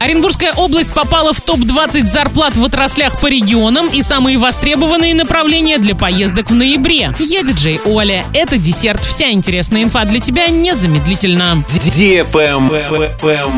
Оренбургская область попала в топ-20 зарплат в отраслях по регионам и самые востребованные направления для поездок в ноябре. Я диджей Оля. Это десерт. Вся интересная инфа для тебя незамедлительно.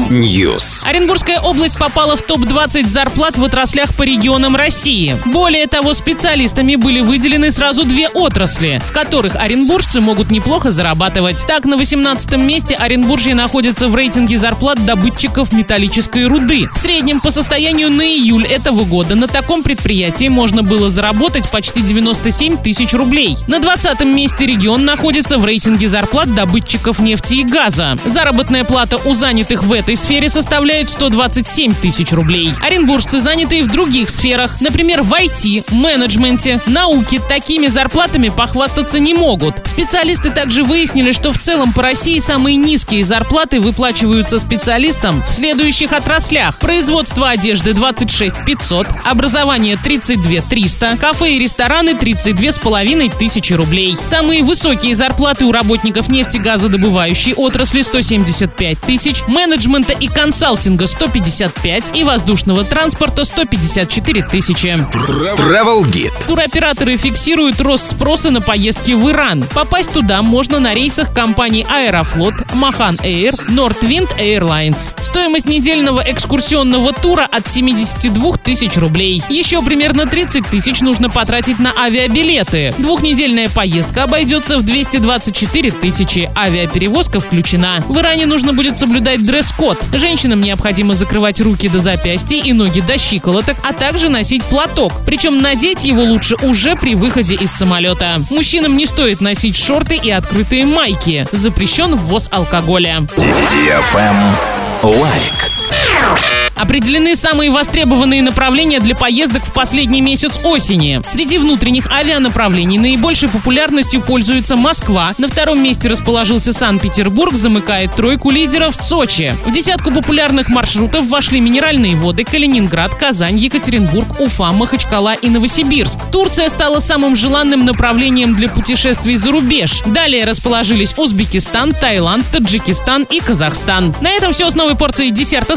News. Оренбургская область попала в топ-20 зарплат в отраслях по регионам России. Более того, специалистами были выделены сразу две отрасли, в которых оренбуржцы могут неплохо зарабатывать. Так, на 18 месте Оренбуржье находится в рейтинге зарплат добытчиков металлической руды. В среднем по состоянию на июль этого года на таком предприятии можно было заработать почти 97 тысяч рублей. На 20 месте регион находится в рейтинге зарплат добытчиков нефти и газа. Заработная плата у занятых в этой сфере составляет 127 тысяч рублей. Оренбуржцы, занятые в других сферах, например, в IT, менеджменте, науке, такими зарплатами похвастаться не могут. Специалисты также выяснили, что в целом по России самые низкие зарплаты выплачиваются специалистам в следующих отраслях отраслях. Производство одежды 26 500, образование 32 300, кафе и рестораны 32 с половиной тысячи рублей. Самые высокие зарплаты у работников нефтегазодобывающей отрасли 175 тысяч, менеджмента и консалтинга 155 и воздушного транспорта 154 тысячи. Travel Guide. Туроператоры фиксируют рост спроса на поездки в Иран. Попасть туда можно на рейсах компаний Аэрофлот, Махан Air, Nordwind Airlines. Стоимость недельного экскурсионного тура от 72 тысяч рублей. Еще примерно 30 тысяч нужно потратить на авиабилеты. Двухнедельная поездка обойдется в 224 тысячи. Авиаперевозка включена. В Иране нужно будет соблюдать дресс-код. Женщинам необходимо закрывать руки до запястья и ноги до щиколоток, а также носить платок. Причем надеть его лучше уже при выходе из самолета. Мужчинам не стоит носить шорты и открытые майки. Запрещен ввоз алкоголя. Лайк. Определены самые востребованные направления для поездок в последний месяц осени. Среди внутренних авианаправлений наибольшей популярностью пользуется Москва. На втором месте расположился Санкт-Петербург, замыкает тройку лидеров Сочи. В десятку популярных маршрутов вошли Минеральные воды, Калининград, Казань, Екатеринбург, Уфа, Махачкала и Новосибирск. Турция стала самым желанным направлением для путешествий за рубеж. Далее расположились Узбекистан, Таиланд, Таджикистан и Казахстан. На этом все с новой порцией десерта